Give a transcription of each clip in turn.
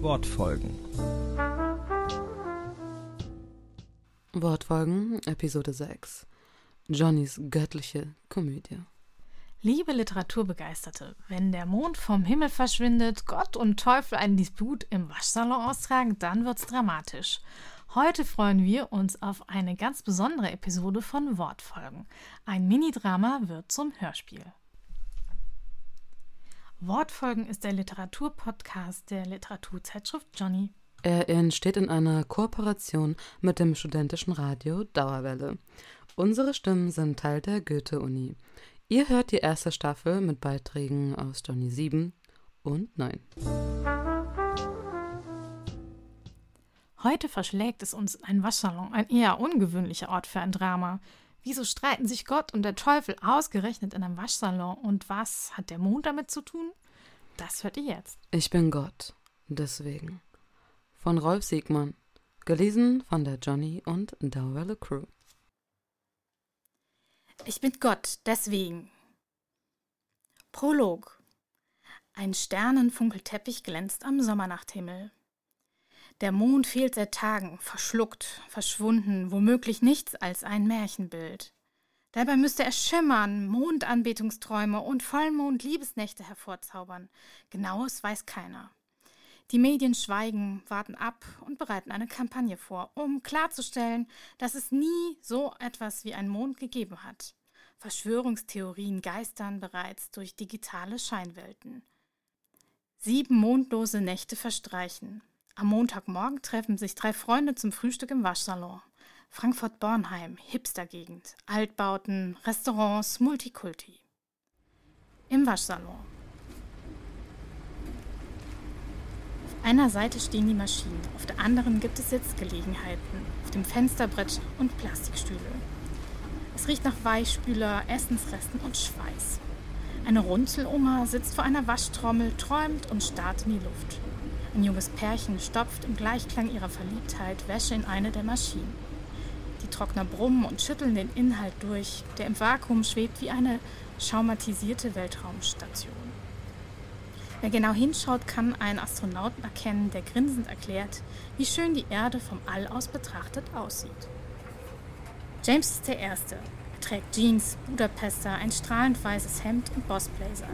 Wortfolgen. Wortfolgen, Episode 6. Johnnys göttliche Komödie. Liebe Literaturbegeisterte, wenn der Mond vom Himmel verschwindet, Gott und Teufel einen Disput im Waschsalon austragen, dann wird's dramatisch. Heute freuen wir uns auf eine ganz besondere Episode von Wortfolgen. Ein Mini-Drama wird zum Hörspiel. Wortfolgen ist der Literaturpodcast der Literaturzeitschrift Johnny. Er entsteht in einer Kooperation mit dem studentischen Radio Dauerwelle. Unsere Stimmen sind Teil der Goethe-Uni. Ihr hört die erste Staffel mit Beiträgen aus Johnny 7 und 9. Heute verschlägt es uns ein Waschsalon, ein eher ungewöhnlicher Ort für ein Drama. Wieso streiten sich Gott und der Teufel ausgerechnet in einem Waschsalon und was hat der Mond damit zu tun? Das hört ihr jetzt. Ich bin Gott, deswegen. Von Rolf Siegmann, gelesen von der Johnny und Dauerwelle Crew. Ich bin Gott, deswegen. Prolog. Ein Sternenfunkelteppich glänzt am Sommernachthimmel. Der Mond fehlt seit Tagen, verschluckt, verschwunden, womöglich nichts als ein Märchenbild. Dabei müsste er schimmern, Mondanbetungsträume und Vollmond-Liebesnächte hervorzaubern. Genaues weiß keiner. Die Medien schweigen, warten ab und bereiten eine Kampagne vor, um klarzustellen, dass es nie so etwas wie einen Mond gegeben hat. Verschwörungstheorien geistern bereits durch digitale Scheinwelten. Sieben mondlose Nächte verstreichen. Am Montagmorgen treffen sich drei Freunde zum Frühstück im Waschsalon. Frankfurt-Bornheim, Hipstergegend, Altbauten, Restaurants, Multikulti. Im Waschsalon. Auf einer Seite stehen die Maschinen, auf der anderen gibt es Sitzgelegenheiten, auf dem Fensterbrett und Plastikstühle. Es riecht nach Weichspüler, Essensresten und Schweiß. Eine Runzeloma sitzt vor einer Waschtrommel, träumt und starrt in die Luft. Ein junges Pärchen stopft im Gleichklang ihrer Verliebtheit Wäsche in eine der Maschinen. Die Trockner brummen und schütteln den Inhalt durch, der im Vakuum schwebt wie eine schaumatisierte Weltraumstation. Wer genau hinschaut, kann einen Astronauten erkennen, der grinsend erklärt, wie schön die Erde vom All aus betrachtet aussieht. James ist der Erste. Er trägt Jeans, Budapester, ein strahlend weißes Hemd und Bossblazer.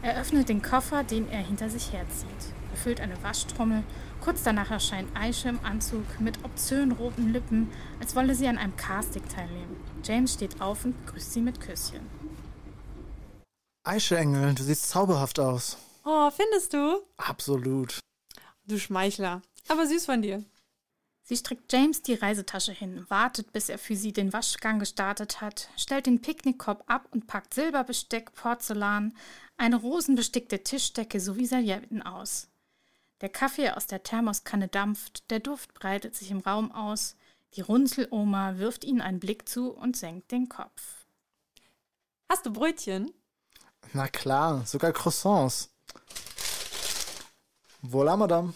Er öffnet den Koffer, den er hinter sich herzieht befüllt eine Waschtrommel. Kurz danach erscheint Aische im Anzug mit obszön roten Lippen, als wolle sie an einem Casting teilnehmen. James steht auf und begrüßt sie mit Küsschen. Aische Engel, du siehst zauberhaft aus. Oh, findest du? Absolut. Du Schmeichler. Aber süß von dir. Sie strickt James die Reisetasche hin, wartet, bis er für sie den Waschgang gestartet hat, stellt den Picknickkorb ab und packt Silberbesteck, Porzellan, eine rosenbestickte Tischdecke sowie Servietten aus. Der Kaffee aus der Thermoskanne dampft, der Duft breitet sich im Raum aus, die Runzeloma wirft ihnen einen Blick zu und senkt den Kopf. Hast du Brötchen? Na klar, sogar Croissants. Voilà, Madame.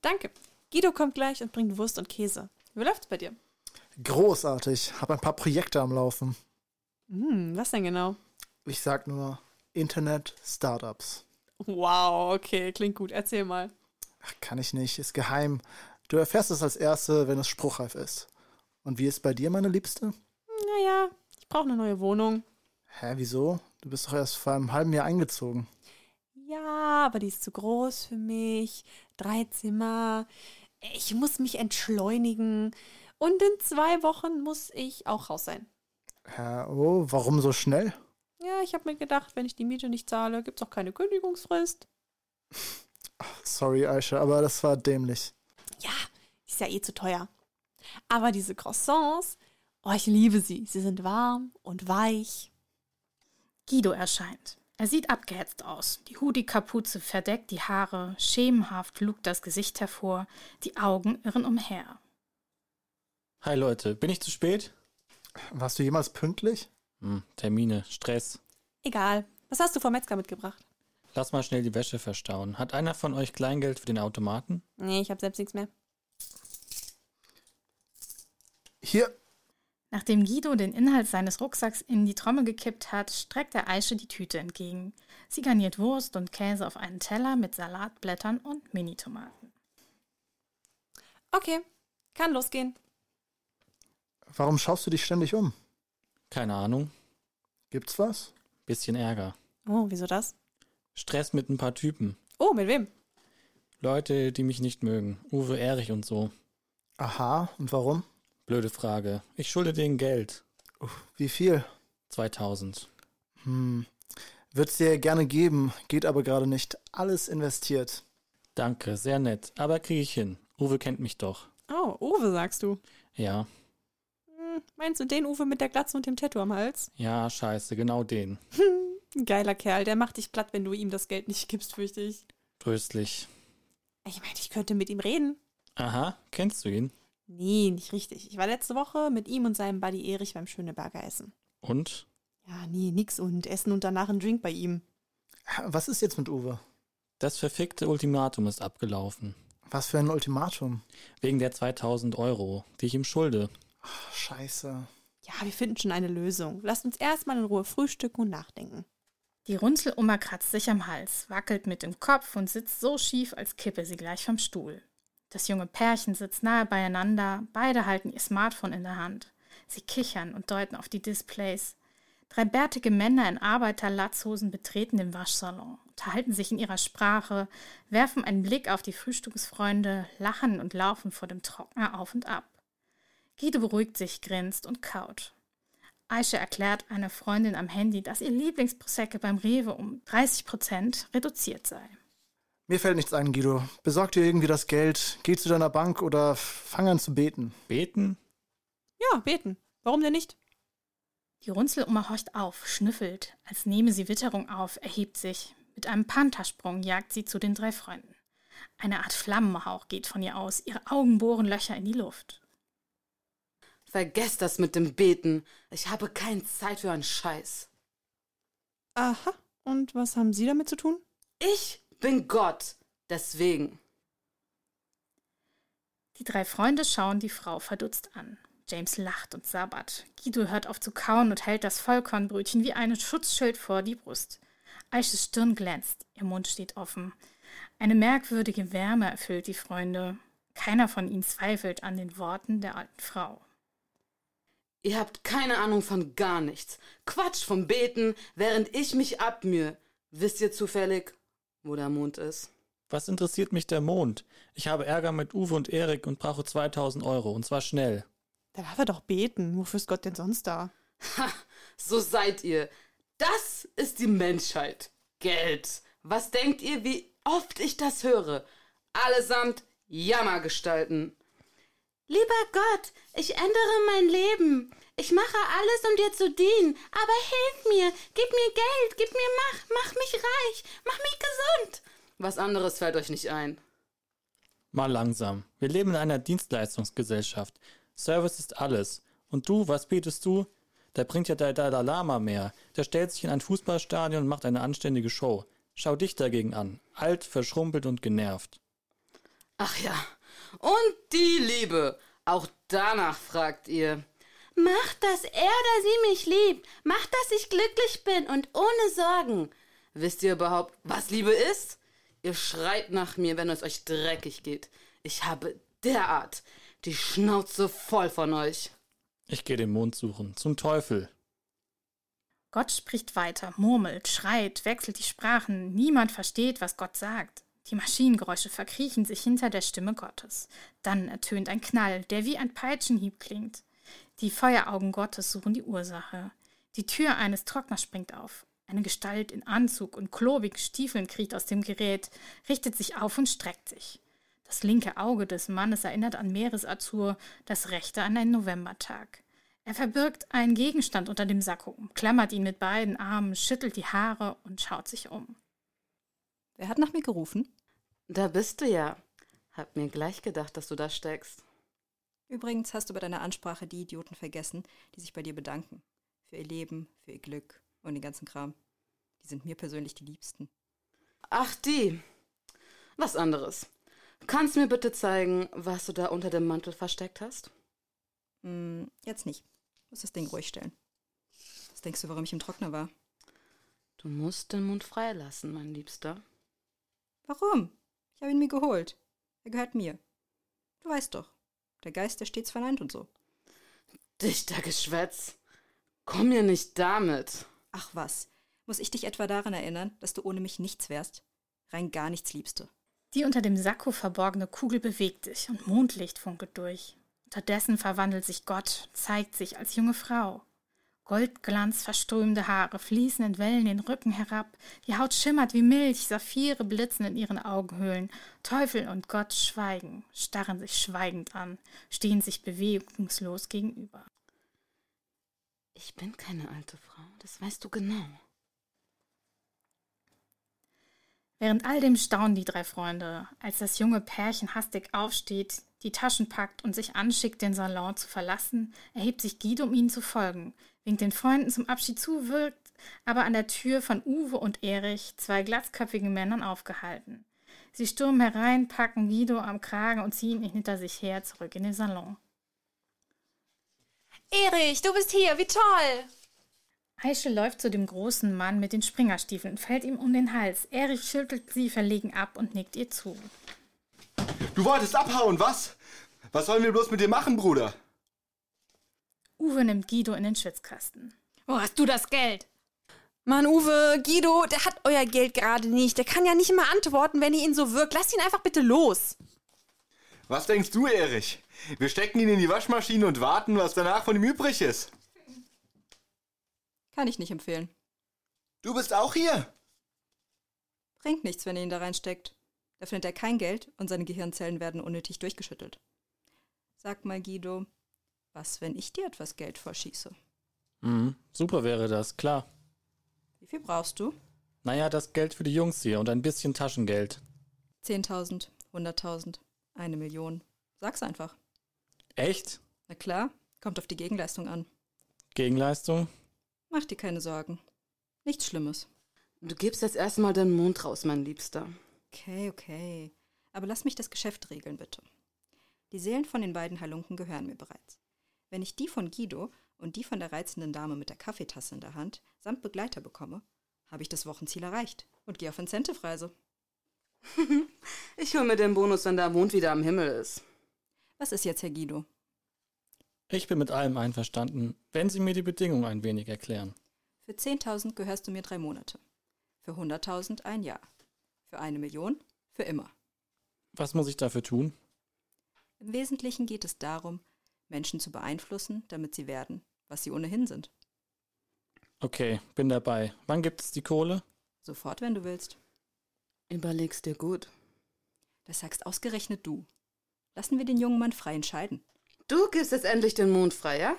Danke. Guido kommt gleich und bringt Wurst und Käse. Wie läuft's bei dir? Großartig. Hab ein paar Projekte am Laufen. Hm, was denn genau? Ich sag nur Internet Startups. Wow, okay, klingt gut. Erzähl mal. Ach, kann ich nicht, ist geheim. Du erfährst es als Erste, wenn es spruchreif ist. Und wie ist bei dir, meine Liebste? Naja, ich brauche eine neue Wohnung. Hä, wieso? Du bist doch erst vor einem halben Jahr eingezogen. Ja, aber die ist zu groß für mich. Drei Zimmer. Ich muss mich entschleunigen. Und in zwei Wochen muss ich auch raus sein. Hä, oh, warum so schnell? Ja, ich habe mir gedacht, wenn ich die Miete nicht zahle, gibt's auch keine Kündigungsfrist. Sorry, Aisha, aber das war dämlich. Ja, ist ja eh zu teuer. Aber diese Croissants, oh, ich liebe sie. Sie sind warm und weich. Guido erscheint. Er sieht abgehetzt aus. Die Hoodie-Kapuze verdeckt die Haare, schemenhaft lugt das Gesicht hervor, die Augen irren umher. Hi Leute, bin ich zu spät? Warst du jemals pünktlich? Hm, Termine, Stress. Egal. Was hast du vom Metzger mitgebracht? Lass mal schnell die Wäsche verstauen. Hat einer von euch Kleingeld für den Automaten? Nee, ich habe selbst nichts mehr. Hier. Nachdem Guido den Inhalt seines Rucksacks in die Trommel gekippt hat, streckt er Aische die Tüte entgegen. Sie garniert Wurst und Käse auf einen Teller mit Salatblättern und Minitomaten. Okay, kann losgehen. Warum schaust du dich ständig um? Keine Ahnung. Gibt's was? Bisschen Ärger. Oh, wieso das? Stress mit ein paar Typen. Oh, mit wem? Leute, die mich nicht mögen. Uwe Erich und so. Aha, und warum? Blöde Frage. Ich schulde denen Geld. Wie viel? 2000. Hm. Würd's dir gerne geben, geht aber gerade nicht. Alles investiert. Danke, sehr nett. Aber kriege ich hin. Uwe kennt mich doch. Oh, Uwe, sagst du. Ja, meinst du den Uwe mit der Glatze und dem Tattoo am Hals? ja, scheiße, genau den. Ein geiler Kerl, der macht dich platt, wenn du ihm das Geld nicht gibst, fürchte ich. Tröstlich. Ich meine, ich könnte mit ihm reden. Aha, kennst du ihn? Nee, nicht richtig. Ich war letzte Woche mit ihm und seinem Buddy Erich beim Schöneberger Essen. Und? Ja, nee, nix und Essen und danach ein Drink bei ihm. Was ist jetzt mit Uwe? Das verfickte Ultimatum ist abgelaufen. Was für ein Ultimatum? Wegen der 2000 Euro, die ich ihm schulde. Ach, scheiße. Ja, wir finden schon eine Lösung. Lasst uns erstmal in Ruhe frühstücken und nachdenken. Die Runzeloma kratzt sich am Hals, wackelt mit dem Kopf und sitzt so schief, als kippe sie gleich vom Stuhl. Das junge Pärchen sitzt nahe beieinander, beide halten ihr Smartphone in der Hand. Sie kichern und deuten auf die Displays. Drei bärtige Männer in Arbeiterlatzhosen betreten den Waschsalon, unterhalten sich in ihrer Sprache, werfen einen Blick auf die Frühstücksfreunde, lachen und laufen vor dem Trockner auf und ab. Guido beruhigt sich, grinst und kaut. Aisha erklärt einer Freundin am Handy, dass ihr Lieblingsprosecco beim Rewe um 30 Prozent reduziert sei. Mir fällt nichts ein, Guido. Besorg dir irgendwie das Geld, geh zu deiner Bank oder fang an zu beten. Beten? Ja, beten. Warum denn nicht? Die Runzeloma horcht auf, schnüffelt, als nehme sie Witterung auf, erhebt sich. Mit einem Panthersprung jagt sie zu den drei Freunden. Eine Art Flammenhauch geht von ihr aus, ihre Augen bohren Löcher in die Luft. Vergesst das mit dem Beten. Ich habe keine Zeit für einen Scheiß. Aha. Und was haben Sie damit zu tun? Ich bin Gott. Deswegen. Die drei Freunde schauen die Frau verdutzt an. James lacht und sabbert. Guido hört auf zu kauen und hält das Vollkornbrötchen wie ein Schutzschild vor die Brust. Aisches Stirn glänzt, ihr Mund steht offen. Eine merkwürdige Wärme erfüllt die Freunde. Keiner von ihnen zweifelt an den Worten der alten Frau. Ihr habt keine Ahnung von gar nichts. Quatsch vom Beten, während ich mich abmühe. Wisst ihr zufällig, wo der Mond ist? Was interessiert mich der Mond? Ich habe Ärger mit Uwe und Erik und brauche 2000 Euro, und zwar schnell. Da darf er doch beten. Wofür ist Gott denn sonst da? Ha, so seid ihr. Das ist die Menschheit. Geld. Was denkt ihr, wie oft ich das höre? Allesamt Jammergestalten. Lieber Gott, ich ändere mein Leben. Ich mache alles, um dir zu dienen. Aber hilf mir, gib mir Geld, gib mir Macht, mach mich reich, mach mich gesund. Was anderes fällt euch nicht ein. Mal langsam. Wir leben in einer Dienstleistungsgesellschaft. Service ist alles. Und du, was betest du? Da bringt ja der Dalai Lama mehr. Der stellt sich in ein Fußballstadion und macht eine anständige Show. Schau dich dagegen an. Alt, verschrumpelt und genervt. Ach ja. Und die Liebe. Auch danach fragt ihr. Mach, dass er oder sie mich liebt. Mach, dass ich glücklich bin und ohne Sorgen. Wisst ihr überhaupt, was Liebe ist? Ihr schreit nach mir, wenn es euch dreckig geht. Ich habe derart die Schnauze voll von euch. Ich gehe den Mond suchen. Zum Teufel. Gott spricht weiter, murmelt, schreit, wechselt die Sprachen. Niemand versteht, was Gott sagt. Die Maschinengeräusche verkriechen sich hinter der Stimme Gottes. Dann ertönt ein Knall, der wie ein Peitschenhieb klingt. Die Feueraugen Gottes suchen die Ursache. Die Tür eines Trockners springt auf. Eine Gestalt in Anzug und klobigen Stiefeln kriecht aus dem Gerät, richtet sich auf und streckt sich. Das linke Auge des Mannes erinnert an Meeresazur, das rechte an einen Novembertag. Er verbirgt einen Gegenstand unter dem Sakko, klammert ihn mit beiden Armen, schüttelt die Haare und schaut sich um. Wer hat nach mir gerufen? Da bist du ja. Hab mir gleich gedacht, dass du da steckst. Übrigens hast du bei deiner Ansprache die Idioten vergessen, die sich bei dir bedanken. Für ihr Leben, für ihr Glück und den ganzen Kram. Die sind mir persönlich die Liebsten. Ach, die. Was anderes. Kannst du mir bitte zeigen, was du da unter dem Mantel versteckt hast? Hm, jetzt nicht. Muss das Ding ruhig stellen. Was denkst du, warum ich im Trockner war? Du musst den Mund freilassen, mein Liebster. Warum? Ich habe ihn mir geholt. Er gehört mir. Du weißt doch, der Geist, der stets verneint und so. Dichtergeschwätz. Komm mir nicht damit. Ach was, muss ich dich etwa daran erinnern, dass du ohne mich nichts wärst? Rein gar nichts, Liebste. Die unter dem Sakko verborgene Kugel bewegt sich und Mondlicht funkelt durch. Unterdessen verwandelt sich Gott, zeigt sich als junge Frau. Goldglanz verströmende Haare fließen in Wellen den Rücken herab, die Haut schimmert wie Milch, Saphire blitzen in ihren Augenhöhlen. Teufel und Gott schweigen, starren sich schweigend an, stehen sich bewegungslos gegenüber. Ich bin keine alte Frau, das weißt du genau. Während all dem staunen die drei Freunde, als das junge Pärchen hastig aufsteht, die Taschen packt und sich anschickt, den Salon zu verlassen, erhebt sich Guido, um ihnen zu folgen, winkt den Freunden zum Abschied zu, wirkt aber an der Tür von Uwe und Erich, zwei glatzköpfigen Männern, aufgehalten. Sie stürmen herein, packen Guido am Kragen und ziehen ihn hinter sich her zurück in den Salon. Erich, du bist hier, wie toll! Aische läuft zu dem großen Mann mit den Springerstiefeln und fällt ihm um den Hals. Erich schüttelt sie verlegen ab und nickt ihr zu. Du wolltest abhauen, was? Was sollen wir bloß mit dir machen, Bruder? Uwe nimmt Guido in den Schwitzkasten. Wo hast du das Geld? Mann, Uwe, Guido, der hat euer Geld gerade nicht. Der kann ja nicht immer antworten, wenn ihr ihn so wirkt. Lasst ihn einfach bitte los. Was denkst du, Erich? Wir stecken ihn in die Waschmaschine und warten, was danach von ihm übrig ist. Kann ich nicht empfehlen. Du bist auch hier? Bringt nichts, wenn ihr ihn da reinsteckt. Da findet er kein Geld und seine Gehirnzellen werden unnötig durchgeschüttelt. Sag mal, Guido, was, wenn ich dir etwas Geld vorschieße? Mhm, super wäre das, klar. Wie viel brauchst du? Naja, das Geld für die Jungs hier und ein bisschen Taschengeld. 10.000, 100.000, eine Million. Sag's einfach. Echt? Na klar, kommt auf die Gegenleistung an. Gegenleistung? Mach dir keine Sorgen. Nichts Schlimmes. Du gibst jetzt erstmal den Mund raus, mein Liebster. Okay, okay. Aber lass mich das Geschäft regeln, bitte. Die Seelen von den beiden Halunken gehören mir bereits. Wenn ich die von Guido und die von der reizenden Dame mit der Kaffeetasse in der Hand samt Begleiter bekomme, habe ich das Wochenziel erreicht und gehe auf Incentive-Reise. ich hol mir den Bonus, wenn der Mond wieder am Himmel ist. Was ist jetzt, Herr Guido? Ich bin mit allem einverstanden, wenn Sie mir die Bedingungen ein wenig erklären. Für 10.000 gehörst du mir drei Monate. Für 100.000 ein Jahr. Für eine Million für immer. Was muss ich dafür tun? Im Wesentlichen geht es darum, Menschen zu beeinflussen, damit sie werden, was sie ohnehin sind. Okay, bin dabei. Wann gibt es die Kohle? Sofort, wenn du willst. Überleg's dir gut. Das sagst ausgerechnet du. Lassen wir den jungen Mann frei entscheiden. Du gibst jetzt endlich den Mond frei, ja?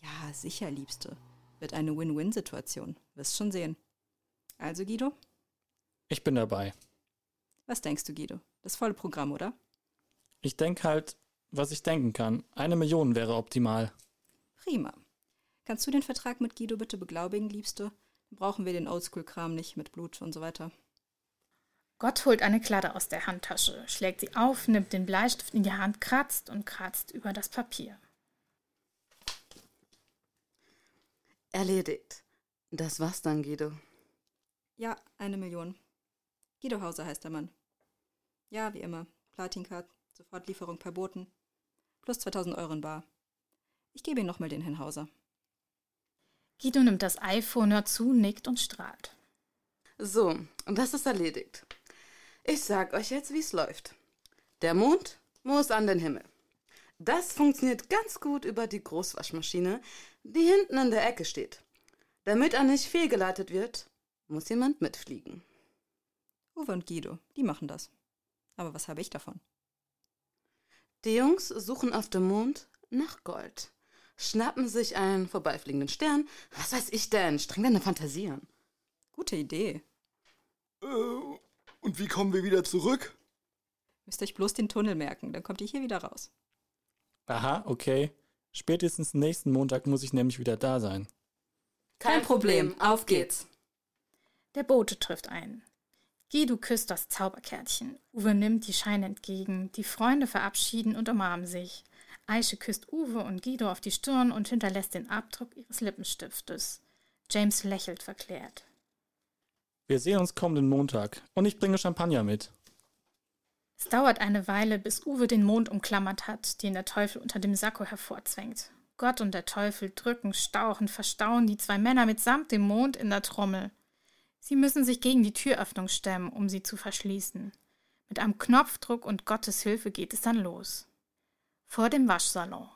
Ja, sicher, Liebste. Wird eine Win-Win-Situation. Wirst schon sehen. Also, Guido? Ich bin dabei. Was denkst du, Guido? Das volle Programm, oder? Ich denke halt, was ich denken kann. Eine Million wäre optimal. Prima. Kannst du den Vertrag mit Guido bitte beglaubigen, Liebste? Dann brauchen wir den Oldschool-Kram nicht mit Blut und so weiter. Gott holt eine Kladde aus der Handtasche, schlägt sie auf, nimmt den Bleistift in die Hand, kratzt und kratzt über das Papier. Erledigt. Das war's dann, Guido. Ja, eine Million. Guido Hauser heißt der Mann. Ja, wie immer. Platincard, Sofortlieferung per Boten. Plus 2000 Euro in Bar. Ich gebe Ihnen nochmal den Herrn Hauser. Guido nimmt das iPhone, hört zu, nickt und strahlt. So, das ist erledigt. Ich sag euch jetzt, wie's läuft. Der Mond muss an den Himmel. Das funktioniert ganz gut über die Großwaschmaschine, die hinten in der Ecke steht. Damit er nicht fehlgeleitet wird, muss jemand mitfliegen. Uwe und Guido, die machen das. Aber was habe ich davon? Die Jungs suchen auf dem Mond nach Gold, schnappen sich einen vorbeifliegenden Stern. Was weiß ich denn? Streng deine Fantasie an. Gute Idee. Äh, und wie kommen wir wieder zurück? Müsst euch bloß den Tunnel merken, dann kommt ihr hier wieder raus. Aha, okay. Spätestens nächsten Montag muss ich nämlich wieder da sein. Kein Problem, auf geht's. Der Bote trifft ein. Guido küsst das Zauberkärtchen. Uwe nimmt die Scheine entgegen. Die Freunde verabschieden und umarmen sich. Aische küsst Uwe und Guido auf die Stirn und hinterlässt den Abdruck ihres Lippenstiftes. James lächelt verklärt. Wir sehen uns kommenden Montag und ich bringe Champagner mit. Es dauert eine Weile, bis Uwe den Mond umklammert hat, den der Teufel unter dem Sakko hervorzwängt. Gott und der Teufel drücken, stauchen, verstauen die zwei Männer mitsamt dem Mond in der Trommel. Sie müssen sich gegen die Türöffnung stemmen, um sie zu verschließen. Mit einem Knopfdruck und Gottes Hilfe geht es dann los. Vor dem Waschsalon.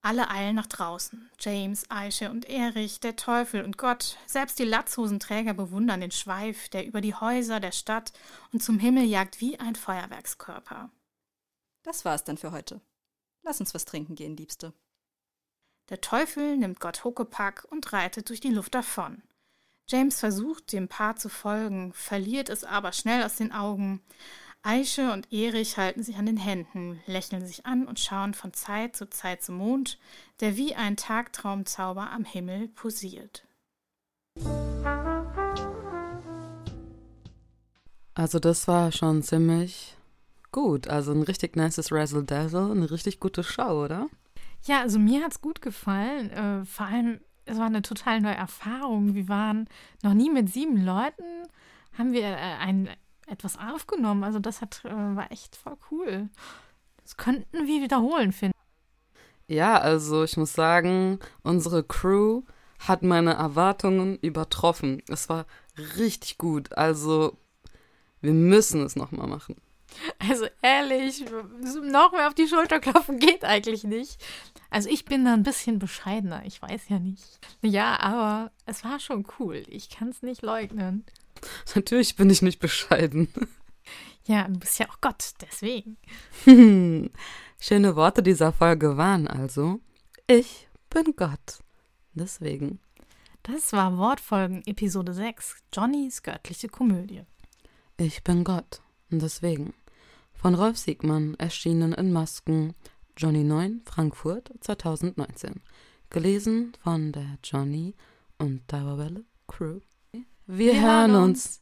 Alle eilen nach draußen. James, Aische und Erich, der Teufel und Gott, selbst die Latzhosenträger bewundern den Schweif, der über die Häuser der Stadt und zum Himmel jagt wie ein Feuerwerkskörper. Das war's dann für heute. Lass uns was trinken gehen, Liebste. Der Teufel nimmt Gott Huckepack und reitet durch die Luft davon. James versucht, dem Paar zu folgen, verliert es aber schnell aus den Augen. Aische und Erich halten sich an den Händen, lächeln sich an und schauen von Zeit zu Zeit zum Mond, der wie ein Tagtraumzauber am Himmel posiert. Also das war schon ziemlich gut. Also ein richtig nices Razzle Dazzle, eine richtig gute Show, oder? Ja, also mir hat es gut gefallen. Äh, vor allem, es war eine total neue Erfahrung. Wir waren noch nie mit sieben Leuten, haben wir äh, ein, etwas aufgenommen. Also das hat, äh, war echt voll cool. Das könnten wir wiederholen, finden. Ja, also ich muss sagen, unsere Crew hat meine Erwartungen übertroffen. Es war richtig gut. Also wir müssen es nochmal machen. Also ehrlich, noch mehr auf die Schulter klopfen geht eigentlich nicht. Also ich bin da ein bisschen bescheidener, ich weiß ja nicht. Ja, aber es war schon cool. Ich kann es nicht leugnen. Natürlich bin ich nicht bescheiden. Ja, du bist ja auch Gott, deswegen. Schöne Worte dieser Folge waren also, ich bin Gott. Deswegen. Das war Wortfolgen Episode 6, Johnnys göttliche Komödie. Ich bin Gott. Deswegen. Von Rolf Siegmann, erschienen in Masken, Johnny 9, Frankfurt 2019. Gelesen von der Johnny und Dauerwelle Crew. Wir, Wir hören uns.